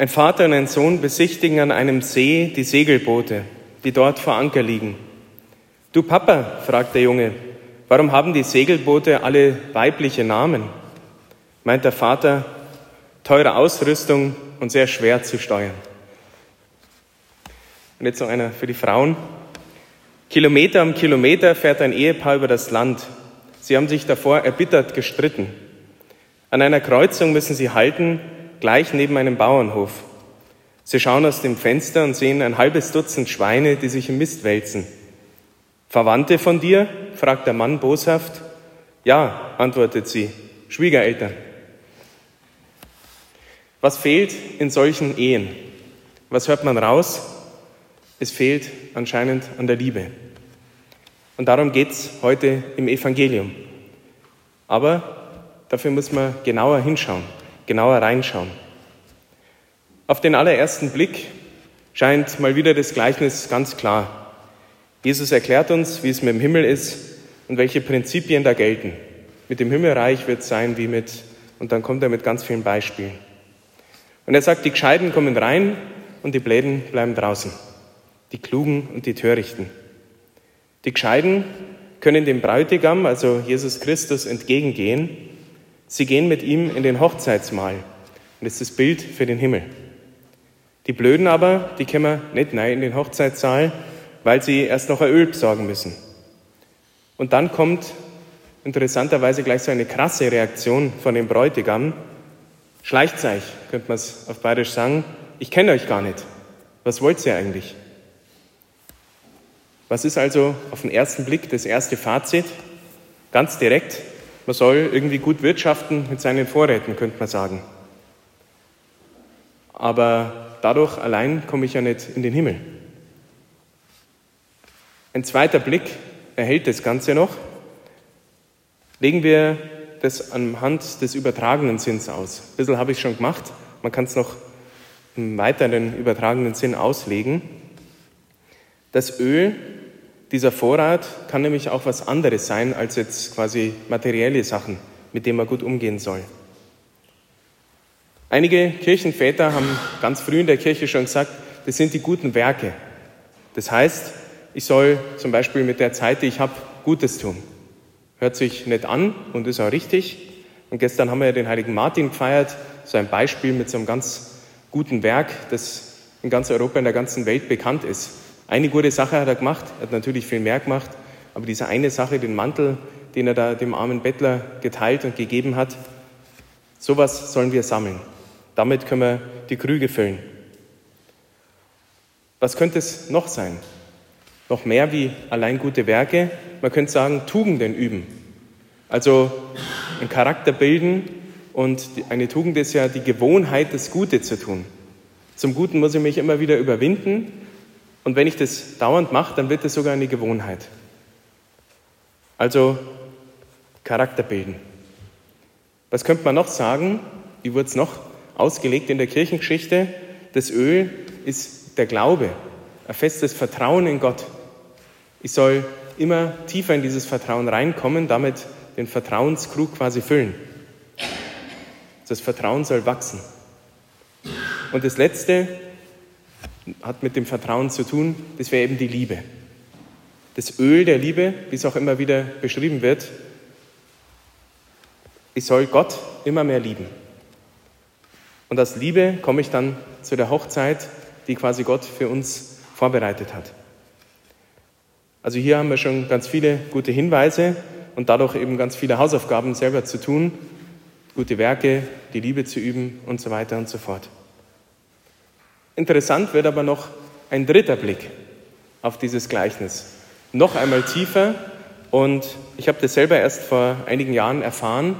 Ein Vater und ein Sohn besichtigen an einem See die Segelboote, die dort vor Anker liegen. Du Papa, fragt der Junge, warum haben die Segelboote alle weibliche Namen? Meint der Vater, teure Ausrüstung und sehr schwer zu steuern. Und jetzt noch einer für die Frauen. Kilometer um Kilometer fährt ein Ehepaar über das Land. Sie haben sich davor erbittert gestritten. An einer Kreuzung müssen sie halten, gleich neben einem Bauernhof. Sie schauen aus dem Fenster und sehen ein halbes Dutzend Schweine, die sich im Mist wälzen. Verwandte von dir? fragt der Mann boshaft. Ja, antwortet sie, Schwiegereltern. Was fehlt in solchen Ehen? Was hört man raus? Es fehlt anscheinend an der Liebe. Und darum geht es heute im Evangelium. Aber dafür muss man genauer hinschauen, genauer reinschauen. Auf den allerersten Blick scheint mal wieder das Gleichnis ganz klar. Jesus erklärt uns, wie es mit dem Himmel ist und welche Prinzipien da gelten. Mit dem Himmelreich wird es sein wie mit, und dann kommt er mit ganz vielen Beispielen. Und er sagt, die Gescheiden kommen rein und die Bläden bleiben draußen die Klugen und die Törichten. Die Gescheiden können dem Bräutigam, also Jesus Christus, entgegengehen. Sie gehen mit ihm in den Hochzeitsmahl. Und das ist das Bild für den Himmel. Die Blöden aber, die können nicht rein in den Hochzeitssaal, weil sie erst noch ein Öl besorgen müssen. Und dann kommt interessanterweise gleich so eine krasse Reaktion von dem Bräutigam. Schleicht euch, könnte man es auf Bayerisch sagen. Ich kenne euch gar nicht. Was wollt ihr eigentlich? Was ist also auf den ersten Blick das erste Fazit? Ganz direkt, man soll irgendwie gut wirtschaften mit seinen Vorräten, könnte man sagen. Aber dadurch allein komme ich ja nicht in den Himmel. Ein zweiter Blick erhält das Ganze noch. Legen wir das anhand des übertragenen Sinns aus. Ein bisschen habe ich schon gemacht. Man kann es noch im weiteren übertragenen Sinn auslegen. Das Öl dieser Vorrat kann nämlich auch was anderes sein als jetzt quasi materielle Sachen, mit denen man gut umgehen soll. Einige Kirchenväter haben ganz früh in der Kirche schon gesagt, das sind die guten Werke. Das heißt, ich soll zum Beispiel mit der Zeit, die ich habe, Gutes tun. Hört sich nicht an und ist auch richtig. Und gestern haben wir ja den heiligen Martin gefeiert, so ein Beispiel mit so einem ganz guten Werk, das in ganz Europa, in der ganzen Welt bekannt ist. Eine gute Sache hat er gemacht, er hat natürlich viel mehr gemacht, aber diese eine Sache, den Mantel, den er da dem armen Bettler geteilt und gegeben hat, sowas sollen wir sammeln. Damit können wir die Krüge füllen. Was könnte es noch sein? Noch mehr wie allein gute Werke. Man könnte sagen, Tugenden üben. Also einen Charakter bilden und eine Tugend ist ja die Gewohnheit, das Gute zu tun. Zum Guten muss ich mich immer wieder überwinden und wenn ich das dauernd mache, dann wird es sogar eine Gewohnheit. Also Charakter bilden. Was könnte man noch sagen? Wie wurde es noch ausgelegt in der Kirchengeschichte? Das Öl ist der Glaube, ein festes Vertrauen in Gott. Ich soll immer tiefer in dieses Vertrauen reinkommen, damit den Vertrauenskrug quasi füllen. Das Vertrauen soll wachsen. Und das Letzte, hat mit dem Vertrauen zu tun, das wäre eben die Liebe. Das Öl der Liebe, wie es auch immer wieder beschrieben wird, ich soll Gott immer mehr lieben. Und aus Liebe komme ich dann zu der Hochzeit, die quasi Gott für uns vorbereitet hat. Also hier haben wir schon ganz viele gute Hinweise und dadurch eben ganz viele Hausaufgaben selber zu tun, gute Werke, die Liebe zu üben und so weiter und so fort. Interessant wird aber noch ein dritter Blick auf dieses Gleichnis. Noch einmal tiefer und ich habe das selber erst vor einigen Jahren erfahren,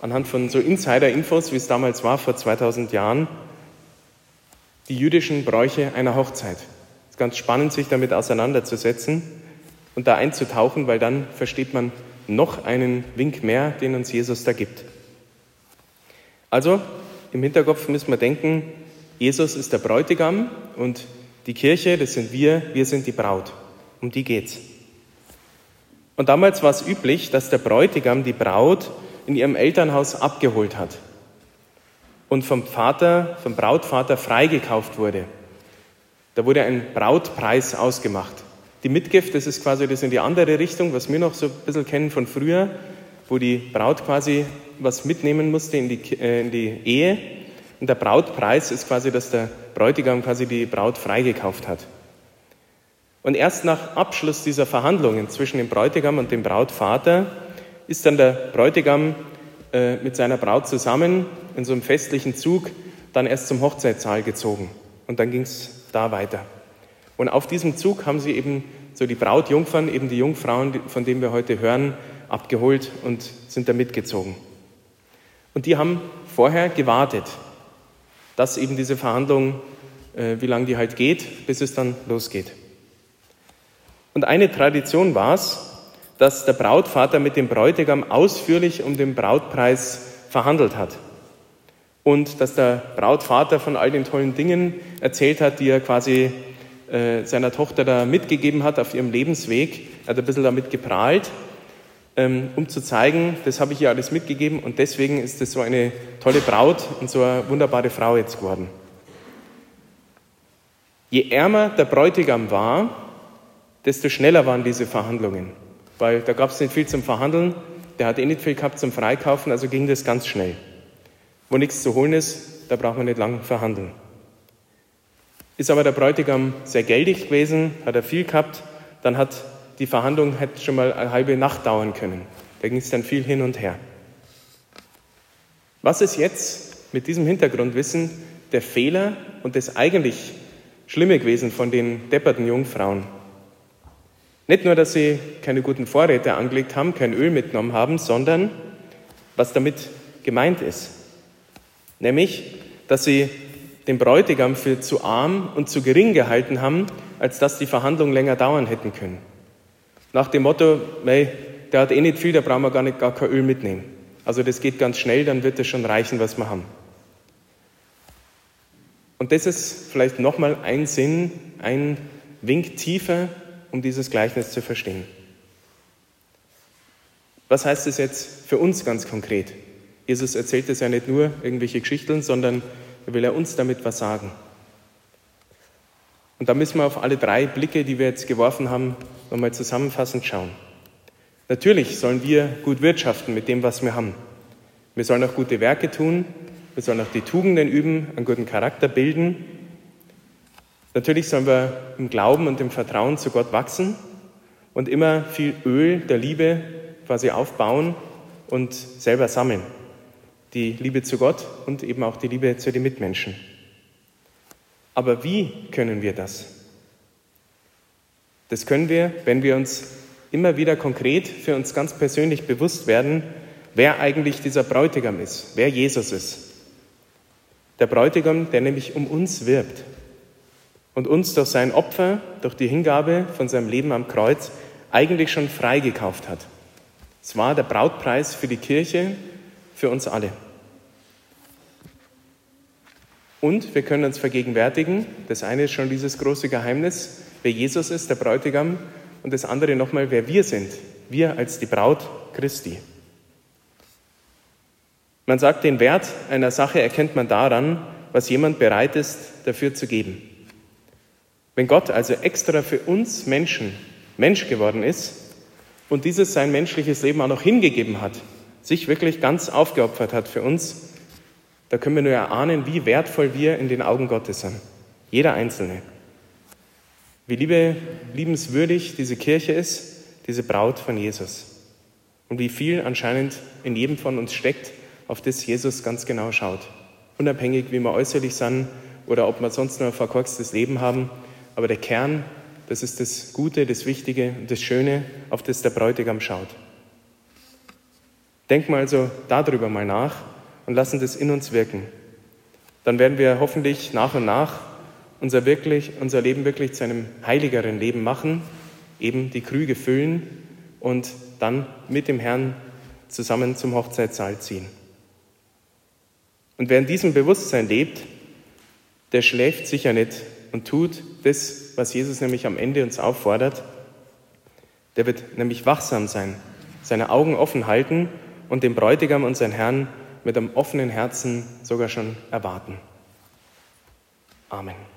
anhand von so Insider-Infos, wie es damals war, vor 2000 Jahren, die jüdischen Bräuche einer Hochzeit. Es ist ganz spannend, sich damit auseinanderzusetzen und da einzutauchen, weil dann versteht man noch einen Wink mehr, den uns Jesus da gibt. Also im Hinterkopf müssen wir denken, Jesus ist der Bräutigam und die Kirche, das sind wir, wir sind die Braut. Um die geht's. Und damals war es üblich, dass der Bräutigam die Braut in ihrem Elternhaus abgeholt hat. und vom Vater, vom Brautvater freigekauft wurde. Da wurde ein Brautpreis ausgemacht. Die Mitgift, das ist quasi das in die andere Richtung, was wir noch so ein bisschen kennen von früher, wo die Braut quasi was mitnehmen musste in die, äh, in die Ehe. Und der Brautpreis ist quasi, dass der Bräutigam quasi die Braut freigekauft hat. Und erst nach Abschluss dieser Verhandlungen zwischen dem Bräutigam und dem Brautvater ist dann der Bräutigam äh, mit seiner Braut zusammen in so einem festlichen Zug dann erst zum Hochzeitssaal gezogen. Und dann ging es da weiter. Und auf diesem Zug haben sie eben so die Brautjungfern, eben die Jungfrauen, von denen wir heute hören, abgeholt und sind da mitgezogen. Und die haben vorher gewartet, dass eben diese Verhandlung, äh, wie lange die halt geht, bis es dann losgeht. Und eine Tradition war es, dass der Brautvater mit dem Bräutigam ausführlich um den Brautpreis verhandelt hat. Und dass der Brautvater von all den tollen Dingen erzählt hat, die er quasi äh, seiner Tochter da mitgegeben hat auf ihrem Lebensweg. Er hat ein bisschen damit geprahlt, um zu zeigen, das habe ich ihr alles mitgegeben und deswegen ist es so eine tolle Braut und so eine wunderbare Frau jetzt geworden. Je ärmer der Bräutigam war, desto schneller waren diese Verhandlungen, weil da gab es nicht viel zum Verhandeln, der hat eh nicht viel gehabt zum Freikaufen, also ging das ganz schnell. Wo nichts zu holen ist, da braucht man nicht lang verhandeln. Ist aber der Bräutigam sehr geldig gewesen, hat er viel gehabt, dann hat die Verhandlung hätte schon mal eine halbe Nacht dauern können. Da ging es dann viel hin und her. Was ist jetzt mit diesem Hintergrundwissen der Fehler und das eigentlich Schlimme gewesen von den depperten Jungfrauen? Nicht nur, dass sie keine guten Vorräte angelegt haben, kein Öl mitgenommen haben, sondern was damit gemeint ist. Nämlich, dass sie den Bräutigam für zu arm und zu gering gehalten haben, als dass die Verhandlungen länger dauern hätten können. Nach dem Motto, mei, der hat eh nicht viel, da brauchen wir gar nicht gar kein Öl mitnehmen. Also das geht ganz schnell, dann wird es schon reichen, was wir haben. Und das ist vielleicht nochmal ein Sinn, ein Wink tiefer, um dieses Gleichnis zu verstehen. Was heißt es jetzt für uns ganz konkret? Jesus erzählt es ja nicht nur irgendwelche Geschichten, sondern er will er uns damit was sagen. Und da müssen wir auf alle drei Blicke, die wir jetzt geworfen haben, nochmal zusammenfassend schauen. Natürlich sollen wir gut wirtschaften mit dem, was wir haben. Wir sollen auch gute Werke tun, wir sollen auch die Tugenden üben, einen guten Charakter bilden. Natürlich sollen wir im Glauben und im Vertrauen zu Gott wachsen und immer viel Öl der Liebe quasi aufbauen und selber sammeln die Liebe zu Gott und eben auch die Liebe zu den Mitmenschen. Aber wie können wir das? Das können wir, wenn wir uns immer wieder konkret für uns ganz persönlich bewusst werden, wer eigentlich dieser Bräutigam ist, wer Jesus ist. Der Bräutigam, der nämlich um uns wirbt und uns durch sein Opfer, durch die Hingabe von seinem Leben am Kreuz eigentlich schon freigekauft hat. Es war der Brautpreis für die Kirche, für uns alle. Und wir können uns vergegenwärtigen, das eine ist schon dieses große Geheimnis, wer Jesus ist, der Bräutigam, und das andere nochmal, wer wir sind, wir als die Braut Christi. Man sagt, den Wert einer Sache erkennt man daran, was jemand bereit ist, dafür zu geben. Wenn Gott also extra für uns Menschen Mensch geworden ist und dieses sein menschliches Leben auch noch hingegeben hat, sich wirklich ganz aufgeopfert hat für uns, da können wir nur erahnen, wie wertvoll wir in den Augen Gottes sind. Jeder Einzelne. Wie liebe, liebenswürdig diese Kirche ist, diese Braut von Jesus. Und wie viel anscheinend in jedem von uns steckt, auf das Jesus ganz genau schaut. Unabhängig, wie wir äußerlich sind oder ob wir sonst nur ein verkorkstes Leben haben. Aber der Kern, das ist das Gute, das Wichtige und das Schöne, auf das der Bräutigam schaut. Denk mal also darüber mal nach und lassen das in uns wirken. Dann werden wir hoffentlich nach und nach unser, wirklich, unser Leben wirklich zu einem heiligeren Leben machen, eben die Krüge füllen und dann mit dem Herrn zusammen zum Hochzeitssaal ziehen. Und wer in diesem Bewusstsein lebt, der schläft sicher nicht und tut das, was Jesus nämlich am Ende uns auffordert. Der wird nämlich wachsam sein, seine Augen offen halten und dem Bräutigam und seinen Herrn mit einem offenen Herzen sogar schon erwarten. Amen.